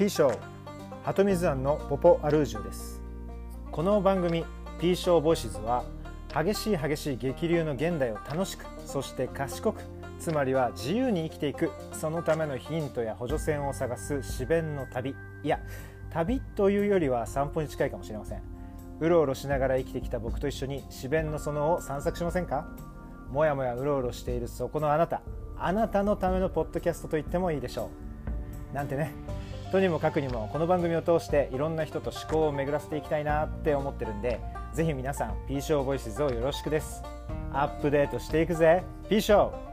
P 賞鳩水庵のポポアルージュです。この番組 P 賞ボイシズは激しい激しい激流の現代を楽しくそして賢くつまりは自由に生きていくそのためのヒントや補助線を探す思弁の旅いや旅というよりは散歩に近いかもしれません。うろうろしながら生きてきた僕と一緒に思弁の園を散策しませんか？もやもやうろうろしているそこのあなたあなたのためのポッドキャストと言ってもいいでしょう。なんてね。とにもかくにもこの番組を通していろんな人と思考を巡らせていきたいなって思ってるんでぜひ皆さん P ショーボイスをよろしくです。アップデートしていくぜ。P ショー。